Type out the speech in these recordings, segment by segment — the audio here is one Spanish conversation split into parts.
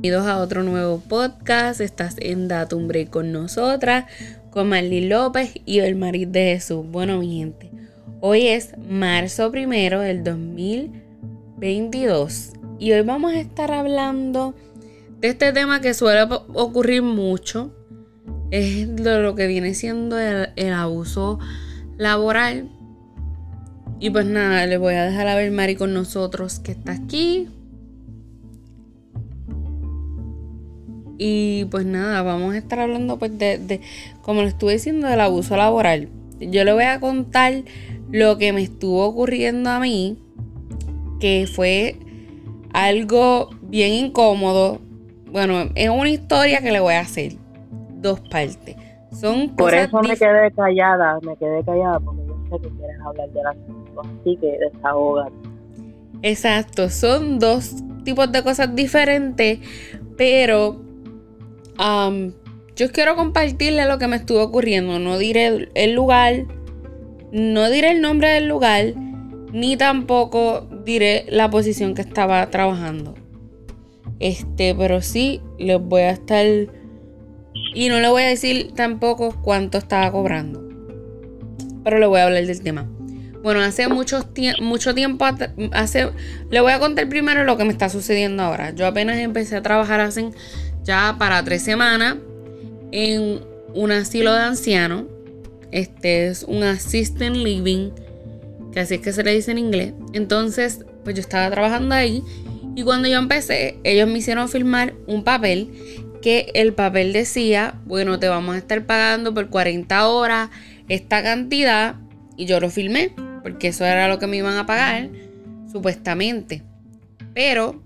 Bienvenidos a otro nuevo podcast. Estás en Datum Break con nosotras, con Marlene López y el Marit de Jesús. Bueno, mi gente, hoy es marzo primero del 2022 y hoy vamos a estar hablando de este tema que suele ocurrir mucho. Es lo que viene siendo el, el abuso laboral. Y pues nada, le voy a dejar a ver Mari con nosotros que está aquí. Y pues nada, vamos a estar hablando pues de, como le estuve diciendo, del abuso laboral. Yo le voy a contar lo que me estuvo ocurriendo a mí, que fue algo bien incómodo. Bueno, es una historia que le voy a hacer dos partes. Son Por eso me quedé callada, me quedé callada porque yo sé que quieres hablar de las cosas, así que desahogan. Exacto, son dos tipos de cosas diferentes, pero yo quiero compartirle lo que me estuvo ocurriendo. No diré el lugar, no diré el nombre del lugar, ni tampoco diré la posición que estaba trabajando. Este, pero sí les voy a estar. Y no le voy a decir tampoco cuánto estaba cobrando. Pero le voy a hablar del tema. Bueno, hace mucho, mucho tiempo, hace, le voy a contar primero lo que me está sucediendo ahora. Yo apenas empecé a trabajar hace ya para tres semanas en un asilo de ancianos. Este es un assistant living, que así es que se le dice en inglés. Entonces, pues yo estaba trabajando ahí y cuando yo empecé, ellos me hicieron firmar un papel que el papel decía, bueno, te vamos a estar pagando por 40 horas esta cantidad y yo lo firmé porque eso era lo que me iban a pagar supuestamente. Pero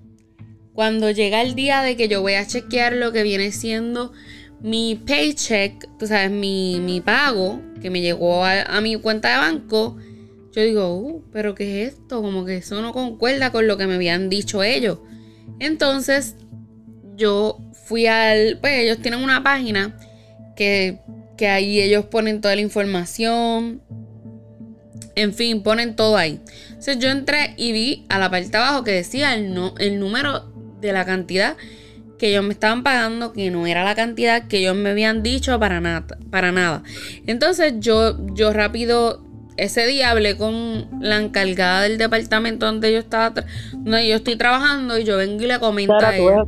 cuando llega el día de que yo voy a chequear lo que viene siendo mi paycheck, tú sabes, mi, pago que me llegó a, mi cuenta de banco, yo digo, uh, pero ¿qué es esto? Como que eso no concuerda con lo que me habían dicho ellos. Entonces, yo fui al, pues ellos tienen una página que, que ahí ellos ponen toda la información. En fin, ponen todo ahí. Entonces yo entré y vi a la parte de abajo que decía el, no, el número de la cantidad que ellos me estaban pagando, que no era la cantidad que ellos me habían dicho para nada. Para nada. Entonces yo, yo rápido, ese día hablé con la encargada del departamento donde yo estaba, donde yo estoy trabajando y yo vengo y le comento a ella.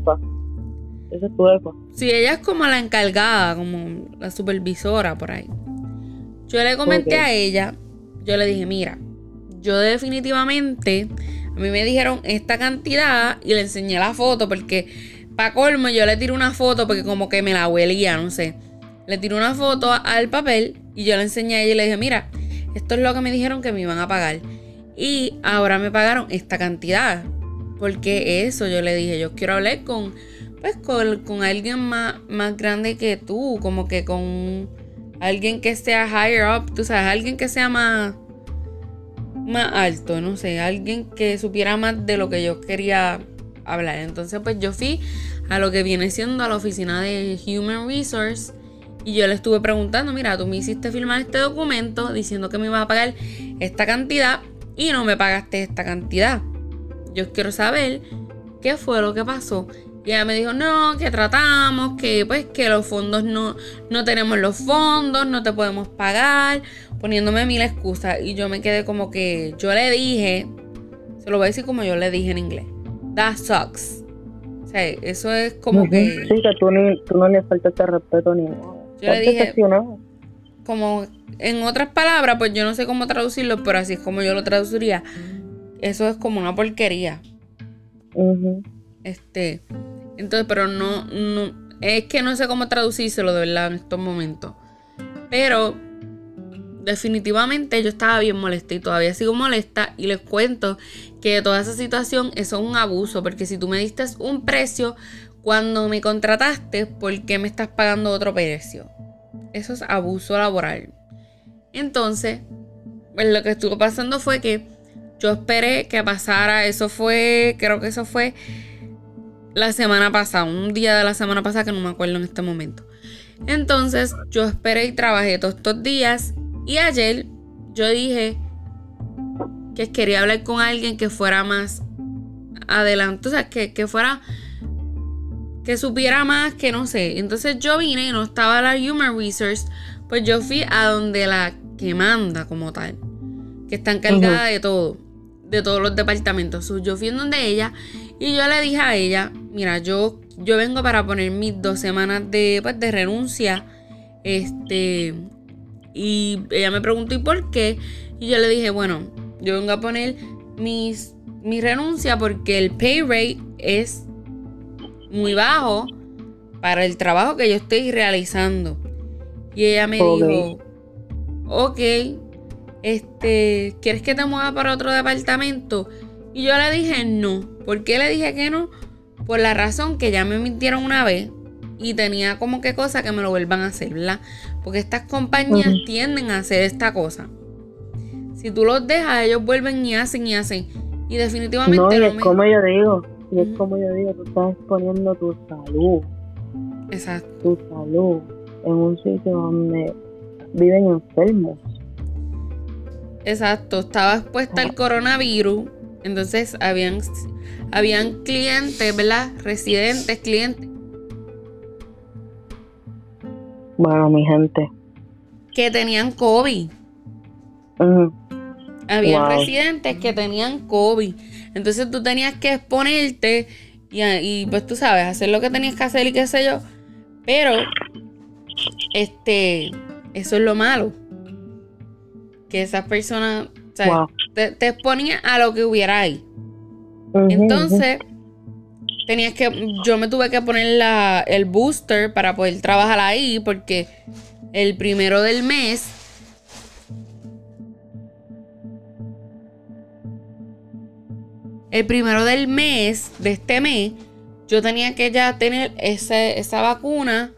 Esa es tu jefa. Sí, ella es como la encargada, como la supervisora por ahí. Yo le comenté a ella, yo le dije, mira, yo definitivamente a mí me dijeron esta cantidad y le enseñé la foto porque, para colmo, yo le tiré una foto porque como que me la huelía, no sé. Le tiré una foto al papel y yo le enseñé a ella y le dije, mira, esto es lo que me dijeron que me iban a pagar. Y ahora me pagaron esta cantidad. Porque eso, yo le dije, yo quiero hablar con, pues, con, alguien más, más grande que tú, como que con alguien que sea higher up, tú sabes, alguien que sea más más alto, no sé, alguien que supiera más de lo que yo quería hablar. Entonces, pues yo fui a lo que viene siendo a la oficina de Human Resource y yo le estuve preguntando, mira, tú me hiciste firmar este documento diciendo que me ibas a pagar esta cantidad y no me pagaste esta cantidad. Yo quiero saber qué fue lo que pasó. Y ella me dijo, no, que tratamos, que pues que los fondos no, no tenemos los fondos, no te podemos pagar, poniéndome mil excusas. Y yo me quedé como que yo le dije, se lo voy a decir como yo le dije en inglés, that sucks. O sea, eso es como que... Sí, que tú, no le faltaste respeto ni Yo le dije, como en otras palabras, pues yo no sé cómo traducirlo, pero así es como yo lo traduciría. Eso es como una porquería. Este, entonces, pero no, no, es que no sé cómo traducírselo de verdad en estos momentos. Pero definitivamente yo estaba bien molesta y todavía sigo molesta y les cuento que toda esa situación es un abuso porque si tú me diste un precio cuando me contrataste, ¿por qué me estás pagando otro precio? Eso es abuso laboral. Entonces, pues lo que estuvo pasando fue que yo esperé que pasara, eso fue, creo que eso fue la semana pasada, un día de la semana pasada que no me acuerdo en este momento. Entonces yo esperé y trabajé todos estos días y ayer yo dije que quería hablar con alguien que fuera más adelante, o sea, que, fuera que supiera más, que no sé. Entonces yo vine y no estaba la Human Resource, pues yo fui a donde la que manda como tal, que está encargada de todo, de todos los departamentos. yo fui en donde ella y yo le dije a ella, mira, yo, yo vengo para poner mis dos semanas de, pues, de renuncia. Este, y ella me preguntó, ¿y por qué? Y yo le dije, bueno, yo vengo a poner mis, mi renuncia porque el pay rate es muy bajo para el trabajo que yo estoy realizando. Y ella me dijo, ok, este, ¿quieres que te mueva para otro departamento? Y yo le dije no. ¿Por qué le dije que no? Por la razón que ya me mintieron una vez y tenía como que cosa que me lo vuelvan a hacer, ¿verdad? Porque estas compañías tienden a hacer esta cosa. Si tú los dejas, ellos vuelven y hacen y hacen. Y definitivamente no, y es como yo digo, y es como yo digo, tú estás exponiendo tu salud. Exacto. Tu salud en un sitio donde viven enfermos. Exacto, estaba expuesta al coronavirus, entonces habían, habían clientes, ¿verdad? Residentes, clientes. Bueno, mi gente. Que tenían COVID. Había residentes que tenían COVID. Entonces tú tenías que exponerte y, y, pues tú sabes, hacer lo que tenías que hacer y qué sé yo. Pero, este, eso es lo malo. Que esas personas, te, te, exponían a lo que hubiera ahí. Entonces, tenías que, yo me tuve que poner la, el booster para poder trabajar ahí porque el primero del mes el primero del mes, de este mes, yo tenía que ya tener esa vacuna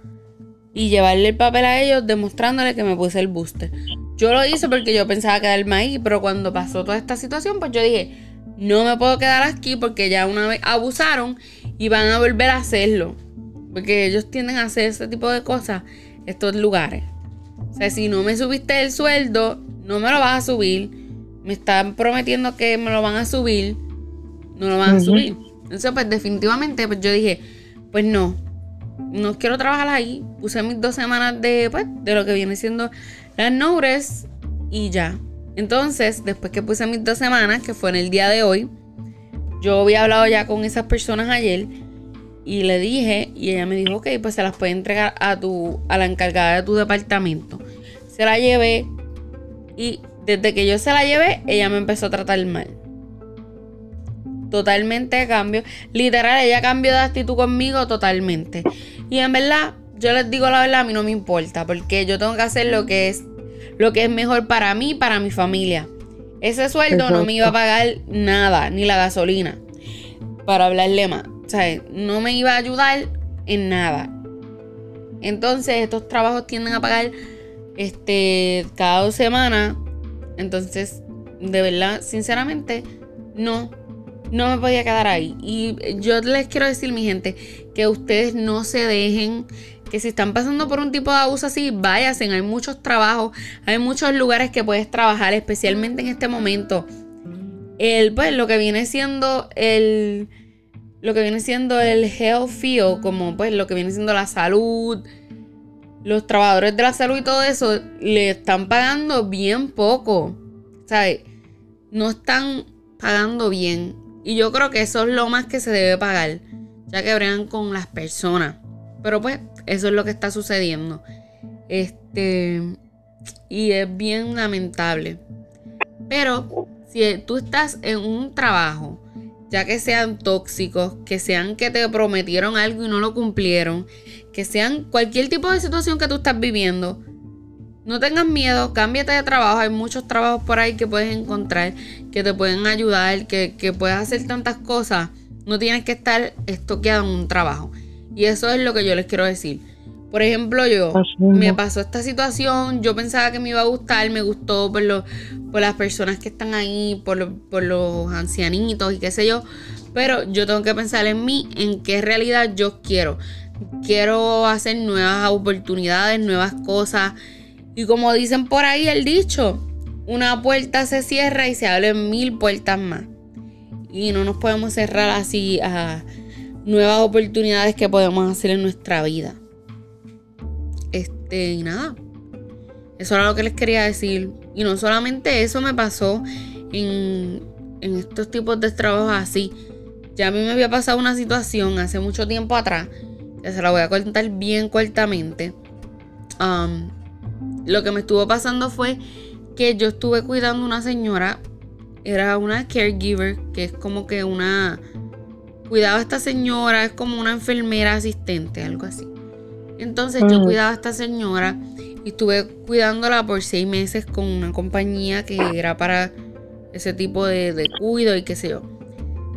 y llevarle el papel a ellos demostrándole que me puse el booster. Yo lo hice porque yo pensaba quedarme ahí, pero cuando pasó toda esta situación, pues yo dije, no me puedo quedar aquí porque ya una vez abusaron y van a volver a hacerlo. Porque ellos tienden a hacer ese tipo de cosas en estos lugares. O sea, si no me subiste el sueldo, no me lo vas a subir. Me están prometiendo que me lo van a subir no lo van a subir. Entonces, pues definitivamente, pues yo dije, pues no, no quiero trabajar ahí. Puse mis dos semanas de, pues, de lo que viene siendo las noures y ya. Entonces, después que puse mis dos semanas, que fue en el día de hoy, yo había hablado ya con esas personas ayer y le dije, y ella me dijo, ok, pues se las puede entregar a tu, a la encargada de tu departamento. Se la llevé y desde que yo se la llevé, ella me empezó a tratar mal totalmente cambio. Literal, ella cambió de actitud conmigo totalmente. Y en verdad, yo les digo la verdad, a mí no me importa, porque yo tengo que hacer lo que es lo que es mejor para mí, para mi familia. Ese sueldo no me iba a pagar nada, ni la gasolina, para hablarle más. O sea, no me iba a ayudar en nada. Entonces, estos trabajos tienden a pagar este cada dos semanas. Entonces, de verdad, sinceramente, no no me podía quedar ahí. Y yo les quiero decir, mi gente, que ustedes no se dejen, que si están pasando por un tipo de abuso así, váyanse. Hay muchos trabajos, hay muchos lugares que puedes trabajar, especialmente en este momento. El, pues, lo que viene siendo el. Lo que viene siendo el health field, como pues lo que viene siendo la salud, los trabajadores de la salud y todo eso, le están pagando bien poco. ¿Sabes? No están pagando bien. Y yo creo que eso es lo más que se debe pagar, ya que bregan con las personas. Pero pues, eso es lo que está sucediendo. Este. Y es bien lamentable. Pero si tú estás en un trabajo, ya que sean tóxicos, que sean que te prometieron algo y no lo cumplieron, que sean cualquier tipo de situación que tú estás viviendo, no tengas miedo, cámbiate de trabajo. Hay muchos trabajos por ahí que puedes encontrar que te pueden ayudar, que, que puedes hacer tantas cosas. No tienes que estar estoqueado en un trabajo. Y eso es lo que yo les quiero decir. Por ejemplo, yo me pasó esta situación, yo pensaba que me iba a gustar, me gustó por, por las personas que están ahí, por, por los ancianitos y qué sé yo. Pero yo tengo que pensar en mí, en qué realidad yo quiero. Quiero hacer nuevas oportunidades, nuevas cosas. Y como dicen por ahí el dicho, una puerta se cierra y se abren mil puertas más. Y no nos podemos cerrar así a nuevas oportunidades que podemos hacer en nuestra vida. Este, y nada. Eso era lo que les quería decir. Y no solamente eso me pasó en, en estos tipos de trabajos así. Ya a mí me había pasado una situación hace mucho tiempo atrás, que se la voy a contar bien cortamente. Um, lo que me estuvo pasando fue que yo estuve cuidando a una señora, era una caregiver, que es como que una... Cuidaba a esta señora, es como una enfermera asistente, algo así. Entonces yo mm. cuidaba a esta señora y estuve cuidándola por seis meses con una compañía que era para ese tipo de, de cuido y qué sé yo.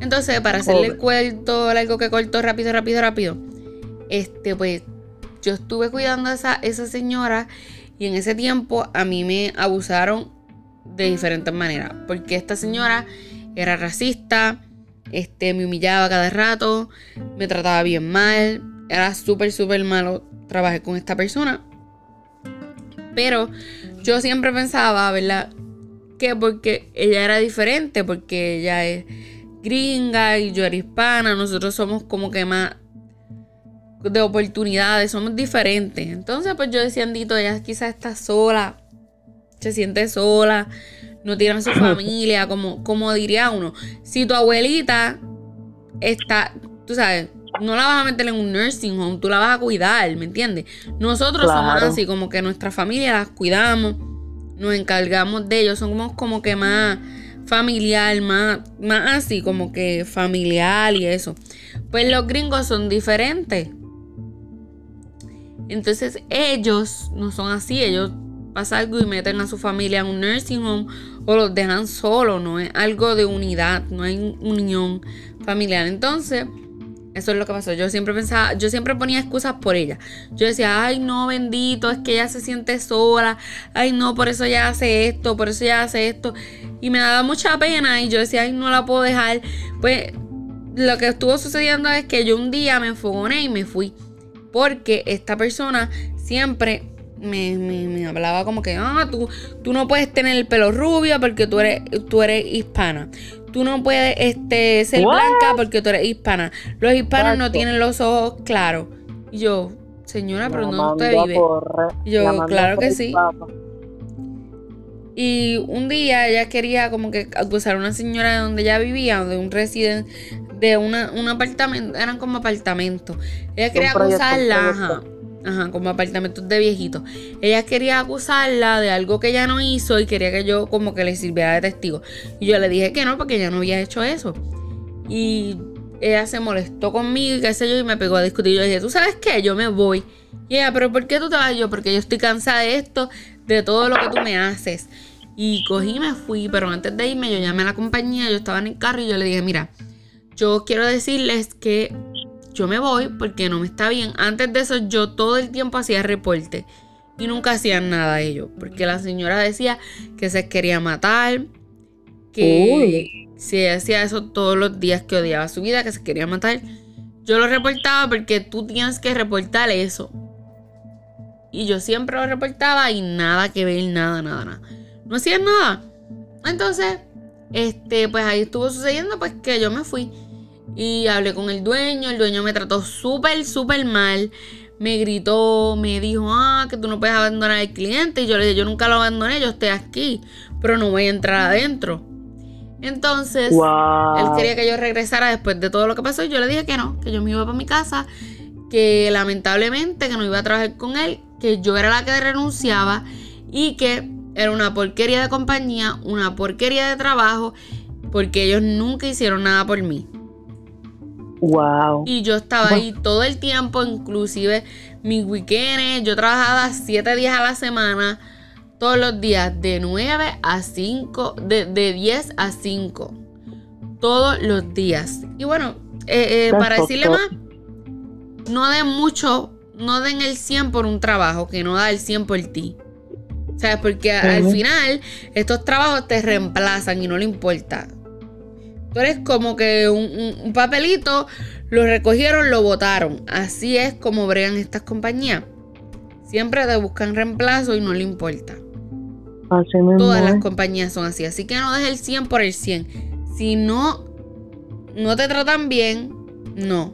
Entonces, para hacerle el cuento algo que cortó rápido, rápido, rápido, este, pues yo estuve cuidando a esa, esa señora y en ese tiempo a mí me abusaron de diferentes maneras. Porque esta señora era racista, este, me humillaba cada rato, me trataba bien mal, era súper, súper malo trabajar con esta persona. Pero yo siempre pensaba, ¿verdad? Que porque ella era diferente, porque ella es gringa y yo era hispana, nosotros somos como que más de oportunidades, somos diferentes. Entonces, pues yo decía, Andito, ella quizás está sola, se siente sola, no tiene a su familia, como, como diría uno. Si tu abuelita está, tú sabes, no la vas a meter en un nursing home, tú la vas a cuidar, ¿me entiendes? Nosotros somos así, como que nuestra familia las cuidamos, nos encargamos de ellos, somos como que más familiar, más, más así, como que familiar y eso. Pues los gringos son diferentes. Entonces ellos no son así, ellos pasan algo y meten a su familia en un nursing home o los dejan solos, no es algo de unidad, no hay unión familiar. Entonces, eso es lo que pasó. Yo siempre pensaba, yo siempre ponía excusas por ella. Yo decía, ay no, bendito, es que ella se siente sola. Ay no, por eso ella hace esto, por eso ella hace esto. Y me daba mucha pena y yo decía, ay no la puedo dejar. Pues lo que estuvo sucediendo es que yo un día me enfogoné y me fui. Porque esta persona siempre me, hablaba como que, ah, tú, tú no puedes tener el pelo rubio porque tú eres, tú eres hispana tú no puedes este, ser blanca porque tú eres hispana. Los hispanos no tienen los ojos claros. Y yo, señora, pero no usted vive? yo, claro que sí. Y un día ella quería como que acusar a una señora de donde ella vivía, de un residente, de una, un apartamento, eran como apartamentos. Ella quería acusarla, ajá. Ajá, como apartamentos de viejitos. Ella quería acusarla de algo que ella no hizo y quería que yo como que le sirviera de testigo. Y yo le dije que no, porque ella no había hecho eso. Y ella se molestó conmigo y qué sé yo, y me pegó a discutir. Yo le dije, ¿tú sabes qué? Yo me voy. Y ella, ¿pero por qué tú te vas? Yo, porque yo estoy cansada de esto, de todo lo que tú me haces. Y cogí y me fui, pero antes de irme yo llamé a la compañía, yo estaba en el carro y yo le dije, mira, yo quiero decirles que yo me voy porque no me está bien. Antes de eso yo todo el tiempo hacía reporte y nunca hacían nada de ello, porque la señora decía que se quería matar, que si hacía eso todos los días que odiaba su vida, que se quería matar. Yo lo reportaba porque tú tienes que reportar eso. Y yo siempre lo reportaba y nada que ver, nada, nada, nada. No hacían nada. Entonces, este, pues ahí estuvo sucediendo pues que yo me fui. Y hablé con el dueño, el dueño me trató súper, súper mal. Me gritó, me dijo, ah, que tú no puedes abandonar al cliente. Y yo le dije, yo nunca lo abandoné, yo estoy aquí, pero no voy a entrar adentro. Entonces, él quería que yo regresara después de todo lo que pasó. Y yo le dije que no, que yo me iba para mi casa, que lamentablemente que no iba a trabajar con él, que yo era la que renunciaba y que era una porquería de compañía, una porquería de trabajo, porque ellos nunca hicieron nada por mí. Wow. Y yo estaba ahí todo el tiempo, inclusive mis weekends. Yo trabajaba siete días a la semana, todos los días, de 9 a 5, de, de 10 a 5. Todos los días. Y bueno, eh, eh, para decirle más, no den mucho, no den el 100 por un trabajo que no da el 100 por ti. ¿Sabes? Porque al final estos trabajos te reemplazan y no le importa. Tú eres como que un, papelito, lo recogieron, lo botaron. Así es como bregan estas compañías. Siempre te buscan reemplazo y no le importa. Todas las compañías son así. Así que no dejes el 100 por el 100. Si no, no te tratan bien, no.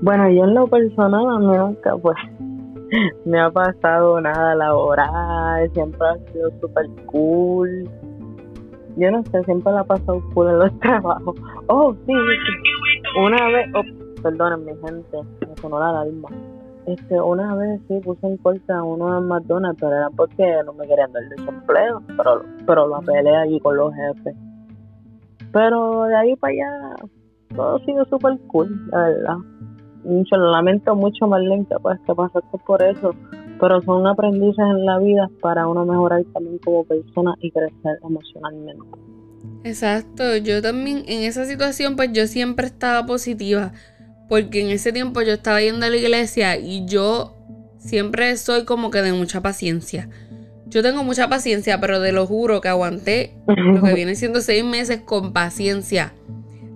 Bueno, yo en lo personal nunca pues me ha pasado nada laboral, siempre ha sido súper cool. Yo no sé, siempre la pasado cool en los trabajos. Oh, sí, una vez, oh, perdonen mi gente, me sonó la alarma. Este, una vez sí puse en corte a uno en McDonald's, pero era porque no me querían dar desempleo, pero, pero la peleé allí con los jefes. Pero de ahí para allá, todo ha sido súper cool, la verdad. Mucho, lamento mucho, Marlene, que pues que pasaste por eso, pero son aprendices en la vida para uno mejorar también como persona y crecer emocionalmente. Exacto, yo también en esa situación pues yo siempre estaba positiva, porque en ese tiempo yo estaba yendo a la iglesia y yo siempre soy como que de mucha paciencia. Yo tengo mucha paciencia, pero de lo juro que aguanté lo que viene siendo seis meses con paciencia.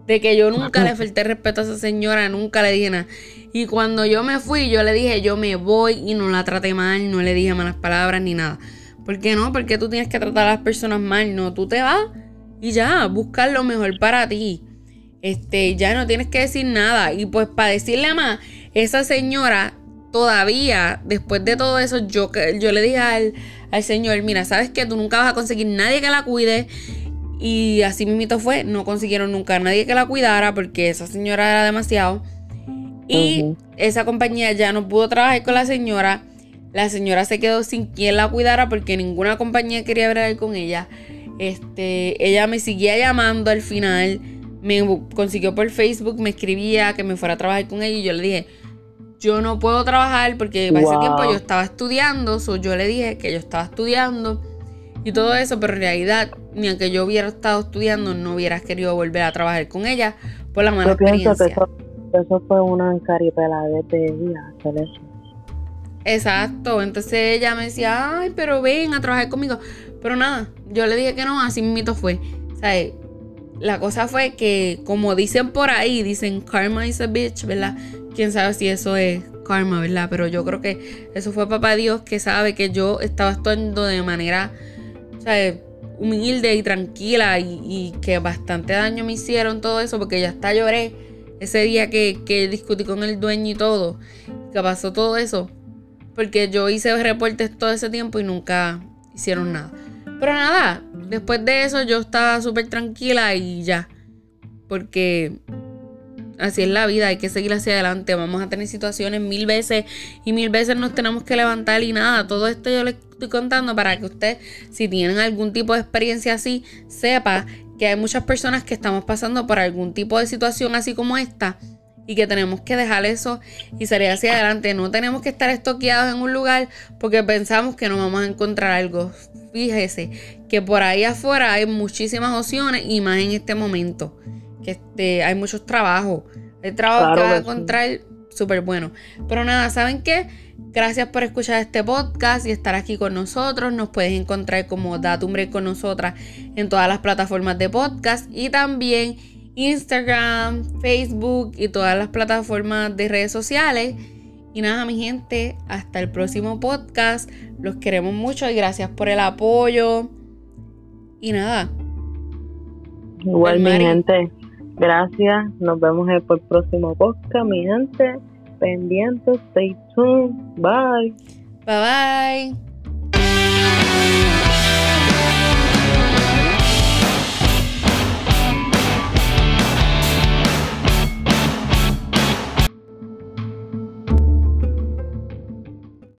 De que yo nunca le falté respeto a esa señora, nunca le dije nada. Y cuando yo me fui, yo le dije, yo me voy y no la traté mal, no le dije malas palabras ni nada. ¿Por qué no? Porque tú tienes que tratar a las personas mal. No, tú te vas y ya, buscar lo mejor para ti. Este, ya no tienes que decir nada. Y pues para decirle más, esa señora todavía, después de todo eso, yo, yo le dije al, al señor, mira, sabes que tú nunca vas a conseguir nadie que la cuide. Y así mismito fue, no consiguieron nunca nadie que la cuidara porque esa señora era demasiado. Y esa compañía ya no pudo trabajar con la señora. La señora se quedó sin quien la cuidara porque ninguna compañía quería ver con ella. Este, ella me seguía llamando al final me consiguió por Facebook, me escribía que me fuera a trabajar con ella y yo le dije, yo no puedo trabajar porque para ese tiempo yo estaba estudiando, so yo le dije que yo estaba estudiando y todo eso, pero en realidad, ni aunque yo hubiera estado estudiando, no hubieras querido volver a trabajar con ella por la mala experiencia. eso, fue una caripela de hacer eso. Exacto, entonces ella me decía, ay, pero ven a trabajar conmigo. Pero nada, yo le dije que no, así mito fue. O sea, la cosa fue que, como dicen por ahí, dicen karma is a bitch, ¿verdad? Quién sabe si eso es karma, ¿verdad? Pero yo creo que eso fue papá Dios que sabe que yo estaba actuando de manera, ¿sabes? humilde y tranquila y, que bastante daño me hicieron todo eso porque ya hasta lloré ese día que, que discutí con el dueño y todo, que pasó todo eso, porque yo hice reportes todo ese tiempo y nunca hicieron nada. Pero nada, después de eso yo estaba súper tranquila y ya. Porque así es la vida, hay que seguir hacia adelante. Vamos a tener situaciones mil veces y mil veces nos tenemos que levantar y nada. Todo esto yo le estoy contando para que usted, si tienen algún tipo de experiencia así, sepa que hay muchas personas que estamos pasando por algún tipo de situación así como esta y que tenemos que dejar eso y salir hacia adelante. No tenemos que estar estoqueados en un lugar porque pensamos que no vamos a encontrar algo fíjese que por ahí afuera hay muchísimas opciones y más en este momento. Que este, hay muchos trabajos. Hay trabajo que va a encontrar súper bueno. Pero nada, ¿saben qué? Gracias por escuchar este podcast y estar aquí con nosotros. Nos puedes encontrar como Datumbre con nosotras en todas las plataformas de podcast y también Instagram, Facebook y todas las plataformas de redes sociales. Y nada, mi gente, hasta el próximo podcast. Los queremos mucho y gracias por el apoyo. Y nada. Igual, mi gente. Gracias. Nos vemos en el próximo podcast, mi gente. Pendientes. Stay tuned. Bye. Bye bye.